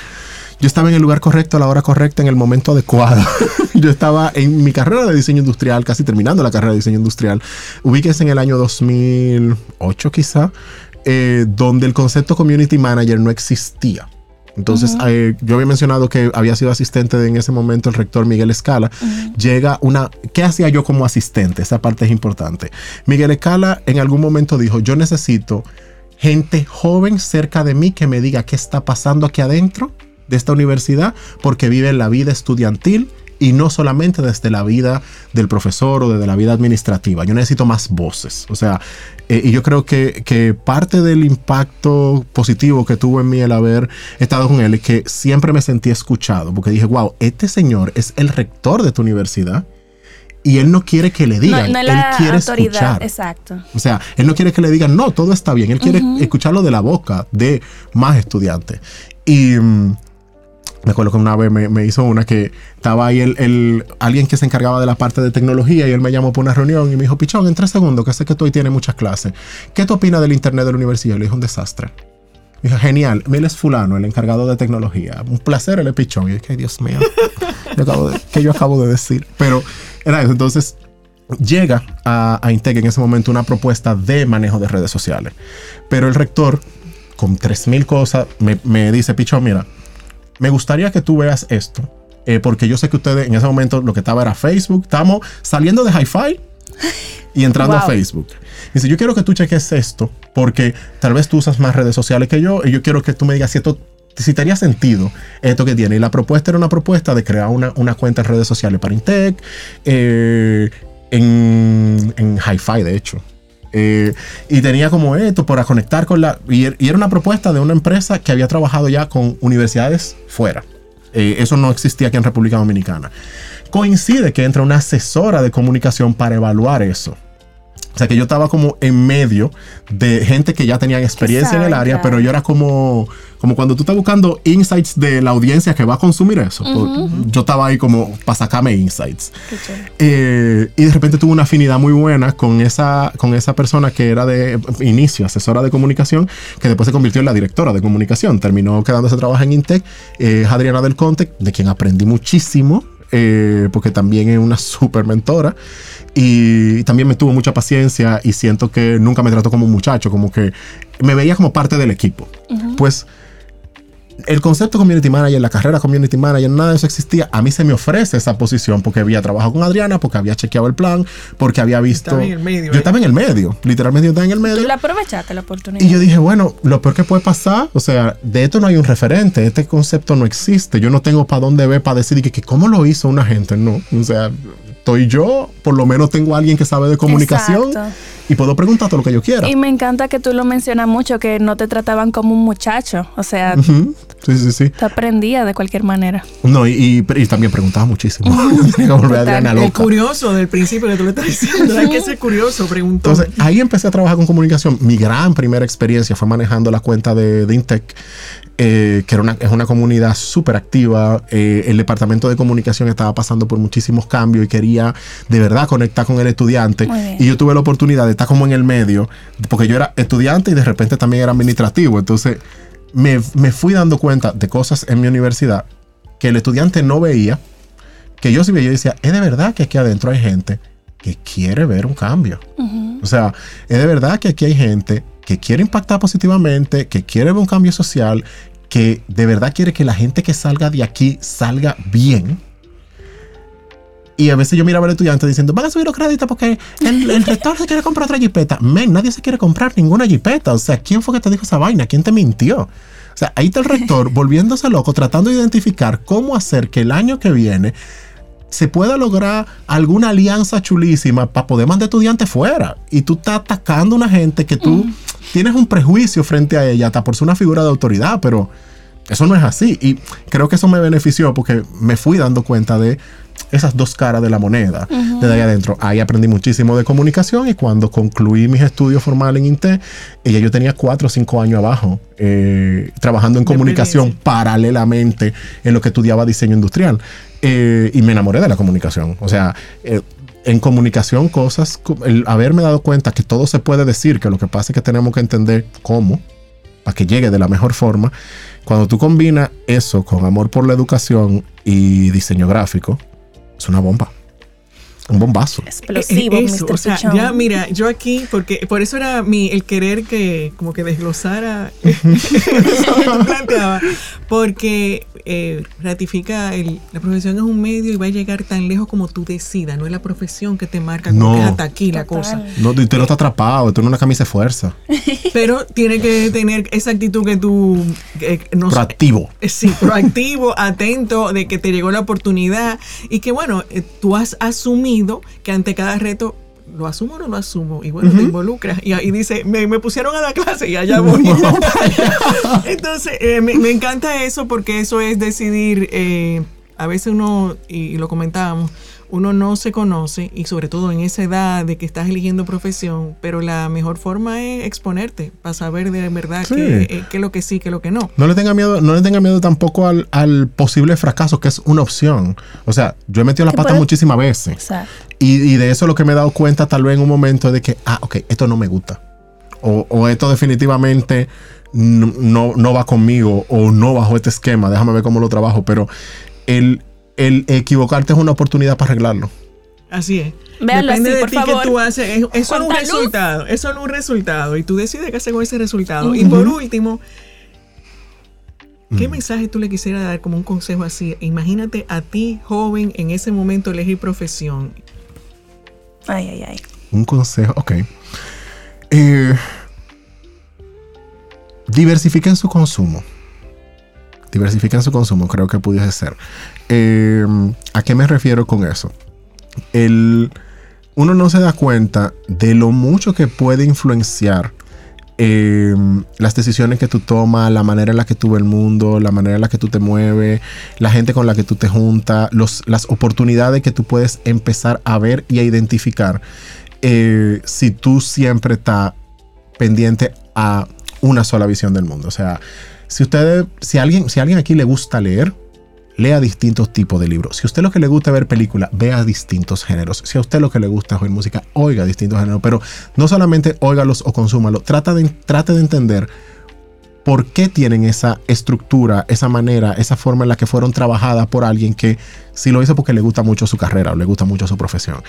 Speaker 2: Yo estaba en el lugar correcto, a la hora correcta, en el momento adecuado. Yo estaba en mi carrera de diseño industrial, casi terminando la carrera de diseño industrial. Ubíquese en el año 2008 quizá, eh, donde el concepto community manager no existía. Entonces, eh, yo había mencionado que había sido asistente de, en ese momento el rector Miguel Escala. Llega una... ¿Qué hacía yo como asistente? Esa parte es importante. Miguel Escala en algún momento dijo, yo necesito gente joven cerca de mí que me diga qué está pasando aquí adentro de esta universidad, porque vive la vida estudiantil y no solamente desde la vida del profesor o desde la vida administrativa. Yo necesito más voces. O sea, eh, y yo creo que, que parte del impacto positivo que tuvo en mí el haber estado con él es que siempre me sentí escuchado, porque dije, wow, este señor es el rector de tu universidad y él no quiere que le
Speaker 3: No,
Speaker 2: digan,
Speaker 3: no es
Speaker 2: él quiere
Speaker 3: autoridad.
Speaker 2: escuchar.
Speaker 3: Exacto.
Speaker 2: O sea, él no quiere que le digan, no, todo está bien. Él quiere escucharlo de la boca de más estudiantes. Y mm, me acuerdo que una vez me, hizo una que estaba ahí el, el- alguien que se encargaba de la parte de tecnología y él me llamó por una reunión y me dijo, Pichón, en tres segundos, que sé que tú hoy tienes muchas clases. ¿Qué tú opinas del internet de la universidad? Le dije, un desastre. Me dijo, genial, él es fulano, el encargado de tecnología. Un placer, él pichón. Y que Dios mío, yo acabo de- ¿qué yo acabo de decir? Pero. Entonces, llega a, a Intec en ese momento una propuesta de manejo de redes sociales. Pero el rector, con 3.000 cosas, me, me dice, Pichón, mira, me gustaría que tú veas esto. eh, porque yo sé que ustedes en ese momento lo que estaba era Facebook. Estamos saliendo de Hi-Fi y entrando a. Facebook. Dice, yo quiero que tú cheques esto porque tal vez tú usas más redes sociales que yo y yo quiero que tú me digas si esto si tenía sentido esto que tiene. Y la propuesta era una propuesta de crear una, una cuenta en redes sociales para Intec, eh, en, en Hi-Fi, de hecho. Eh, y tenía como esto para conectar con la... Y, er- y era una propuesta de una empresa que había trabajado ya con universidades fuera. Eh, eso no existía aquí en República Dominicana. Coincide que entra una asesora de comunicación para evaluar eso. O sea que yo estaba como en medio de gente que ya tenían experiencia en el área, pero yo era como, como cuando tú estás buscando insights de la audiencia que va a consumir eso. Pues, Yo estaba ahí como para sacarme insights. Eh, y de repente tuve una afinidad muy buena con esa, con esa persona que era de inicio, asesora de comunicación, que después se convirtió en la directora de comunicación. Terminó quedándose a trabajar en Intec. Eh, es Adriana del Conte, de quien aprendí muchísimo. Eh, porque también es una súper mentora y también me tuvo mucha paciencia y siento que nunca me trató como un muchacho, como que me veía como parte del equipo. Pues el concepto community manager, la carrera community manager, nada de eso existía. A mí se me ofrece esa posición porque había trabajado con Adriana, porque había chequeado el plan, porque había visto.
Speaker 1: Estaba en el medio,
Speaker 2: Yo
Speaker 1: ¿eh?
Speaker 2: estaba en el medio, literalmente yo estaba en el
Speaker 3: Tú
Speaker 2: medio.
Speaker 3: la aprovechaste la oportunidad.
Speaker 2: Y yo dije, bueno, lo peor que puede pasar, o sea, de esto no hay un referente, este concepto no existe. Yo no tengo para dónde ver para decir que, que cómo lo hizo una gente, no. O sea, estoy yo, por lo menos tengo a alguien que sabe de comunicación
Speaker 3: Exacto.
Speaker 2: y puedo preguntar todo lo que yo quiera.
Speaker 3: Y me encanta que tú lo mencionas mucho, que no te trataban como un muchacho. O sea.
Speaker 2: Sí, sí, sí.
Speaker 3: te aprendía de cualquier manera.
Speaker 2: No, y, y- y también preguntaba muchísimo. Tenía que volver a Adriana
Speaker 1: El curioso del principio que tú le estás diciendo. Hay que ser curioso, preguntó.
Speaker 2: Entonces, ahí empecé a trabajar con comunicación. Mi gran primera experiencia fue manejando la cuenta de, de Intec, eh, que era una, es una comunidad súper activa. Eh, el departamento de comunicación estaba pasando por muchísimos cambios y quería de verdad conectar con el estudiante. Y yo tuve la oportunidad de estar como en el medio, porque yo era estudiante y de repente también era administrativo. Entonces, me, me fui dando cuenta de cosas en mi universidad que el estudiante no veía, que yo sí veía y decía, es de verdad que aquí adentro hay gente que quiere ver un cambio. O sea, es de verdad que aquí hay gente que quiere impactar positivamente, que quiere ver un cambio social, que de verdad quiere que la gente que salga de aquí salga bien. Y a veces yo miraba al estudiante diciendo, van a subir los créditos porque el, el rector se quiere comprar otra jipeta. Men, nadie se quiere comprar ninguna jipeta. O sea, ¿quién fue que te dijo esa vaina? ¿Quién te mintió? O sea, ahí está el rector volviéndose loco, tratando de identificar cómo hacer que el año que viene se pueda lograr alguna alianza chulísima para poder mandar estudiantes fuera. Y tú estás atacando a una gente que tú tienes un prejuicio frente a ella, hasta por ser una figura de autoridad, pero eso no es así. Y creo que eso me benefició porque me fui dando cuenta de esas dos caras de la moneda desde ahí adentro. Ahí aprendí muchísimo de comunicación y cuando concluí mis estudios formales en INTE, ella yo tenía cuatro o cinco años abajo eh, trabajando en comunicación paralelamente en lo que estudiaba diseño industrial. Eh, y me enamoré de la comunicación. O sea, eh, en comunicación cosas, co- el haberme dado cuenta que todo se puede decir, que lo que pasa es que tenemos que entender cómo, para que llegue de la mejor forma. Cuando tú combinas eso con amor por la educación y diseño gráfico, es una bomba. Un bombazo.
Speaker 3: Explosivo,
Speaker 1: Eh, eso,
Speaker 3: Mr.
Speaker 1: o sea,
Speaker 3: Pichón.
Speaker 1: ya mira, yo aquí, porque por eso era mi el querer que como que desglosara eso que tú planteabas, porque eh, ratifica el, la profesión es un medio y va a llegar tan lejos como tú decidas, no es la profesión que te marca como
Speaker 2: No.
Speaker 1: que es hasta aquí la cosa.
Speaker 2: No, tú no estás atrapado, tú eres una camisa de fuerza.
Speaker 1: Pero tiene que tener esa actitud que tú eh, no
Speaker 2: Proactivo.
Speaker 1: Eh, Sí, proactivo, atento de que te llegó la oportunidad y que bueno, eh, tú has asumido que ante cada reto lo asumo o no lo asumo y bueno, te involucras. Y, y dice, me, me pusieron a la clase y allá voy. Entonces, eh, me, me encanta eso porque eso es decidir, eh, a veces uno, y lo comentábamos, uno no se conoce y sobre todo en esa edad de que estás eligiendo profesión, pero la mejor forma es exponerte para saber de verdad
Speaker 2: Sí.
Speaker 1: qué, eh, qué es lo que sí, qué es lo que no.
Speaker 2: No le tenga miedo, no le tenga miedo tampoco al, al posible fracaso, que es una opción. O sea, yo he metido la pata
Speaker 3: puede-
Speaker 2: muchísimas veces.
Speaker 3: Exacto.
Speaker 2: Y, y de eso lo que me he dado cuenta tal vez en un momento es de que, ah, ok, esto no me gusta. O, o esto definitivamente no, no, no va conmigo o no bajo este esquema, déjame ver cómo lo trabajo, pero el, el equivocarte es una oportunidad para arreglarlo.
Speaker 1: Así es.
Speaker 3: Véanlo
Speaker 1: Depende
Speaker 3: así,
Speaker 1: de
Speaker 3: por
Speaker 1: ti
Speaker 3: favor.
Speaker 1: que tú haces. es- Eso es un
Speaker 3: luz.
Speaker 1: resultado. Eso es un resultado. Y tú decides qué hacer con ese resultado. Y por último, ¿qué mensaje tú le quisieras dar como un consejo así? Imagínate a ti, joven, en ese momento elegir profesión.
Speaker 3: Ay, ay, ay.
Speaker 2: Un consejo, ok. Eh, diversifiquen su consumo. Diversifiquen su consumo, creo que pudiese ser. Eh, ¿A qué me refiero con eso? El, uno no se da cuenta de lo mucho que puede influenciar eh, las decisiones que tú tomas, la manera en la que tú ves el mundo, la manera en la que tú te mueves, la gente con la que tú te juntas, los, las oportunidades que tú puedes empezar a ver y a identificar eh, si tú siempre estás pendiente a una sola visión del mundo. O sea, si ustedes, si alguien, si alguien aquí le gusta leer, lea distintos tipos de libros. Si a usted lo que le gusta ver películas, vea distintos géneros. Si a usted lo que le gusta oír música, oiga distintos géneros. Pero no solamente óigalos o consúmalos, trata de, trate de entender por qué tienen esa estructura, esa manera, esa forma en la que fueron trabajadas por alguien que si lo hizo porque le gusta mucho su carrera o le gusta mucho su profesión.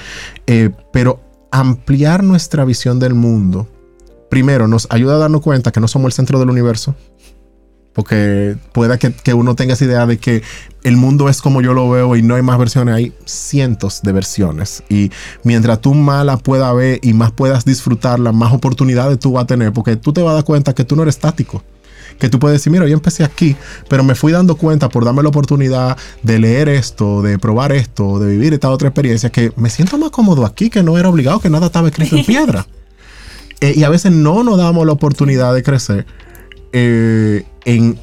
Speaker 2: Eh, pero ampliar nuestra visión del mundo, primero nos ayuda a darnos cuenta que no somos el centro del universo, porque pueda que, que, uno tenga esa idea de que el mundo es como yo lo veo y no hay más versiones, hay cientos de versiones. Y mientras tú más la puedas ver y más puedas disfrutarla, más oportunidades tú vas a tener, porque tú te vas a dar cuenta que tú no eres estático. Que tú puedes decir, mira, yo empecé aquí, pero me fui dando cuenta por darme la oportunidad de leer esto, de probar esto, de vivir esta otra experiencia, que me siento más cómodo aquí, que no era obligado, que nada estaba escrito en piedra. eh, y a veces no nos damos la oportunidad de crecer eh, en,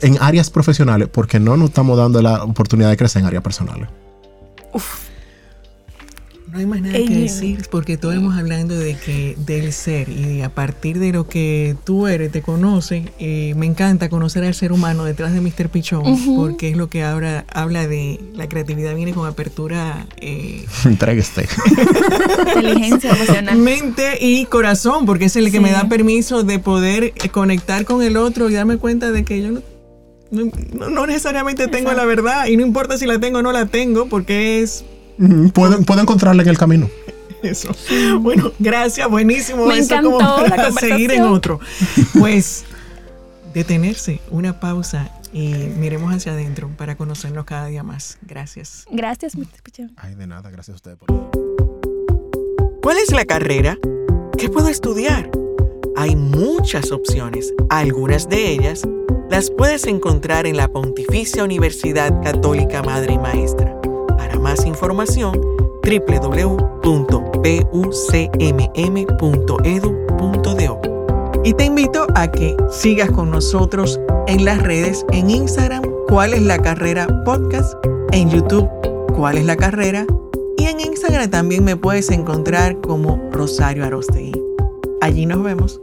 Speaker 2: en, áreas profesionales porque no nos estamos dando la oportunidad de crecer en áreas personales.
Speaker 1: Uf. No hay más nada que decir porque todos hemos hablando de que del ser y a partir de lo que tú eres, te conoces, eh, me encanta conocer al ser humano detrás de Mr. Pichón uh -huh. porque es lo que habla, habla de la creatividad viene con apertura. Eh,
Speaker 2: Entrégueste.
Speaker 3: Inteligencia emocional.
Speaker 1: Mente y corazón porque es el sí. que me da permiso de poder conectar con el otro y darme cuenta de que yo no no, no, necesariamente tengo Exacto. la verdad y no importa si la tengo o no la tengo porque es
Speaker 2: Puedo, puedo encontrarla en el camino.
Speaker 1: Eso. Bueno, gracias, buenísimo.
Speaker 3: Me
Speaker 1: Eso
Speaker 3: encantó
Speaker 1: como
Speaker 3: la
Speaker 1: para seguir en otro. Pues detenerse, una pausa y miremos hacia adentro para conocernos cada día más. Gracias.
Speaker 3: Gracias, Mr. Pichón.
Speaker 2: Ay, de nada, gracias a ustedes por.
Speaker 1: ¿Cuál es la carrera? ¿Qué puedo estudiar? Hay muchas opciones. Algunas de ellas las puedes encontrar en la Pontificia Universidad Católica Madre y Maestra. Más información, www.pucmm.edu.do. Y te invito a que sigas con nosotros en las redes, en Instagram, cuál es la carrera podcast, en YouTube, cuál es la carrera, y en Instagram también me puedes encontrar como Rosario Arostegui. Allí nos vemos.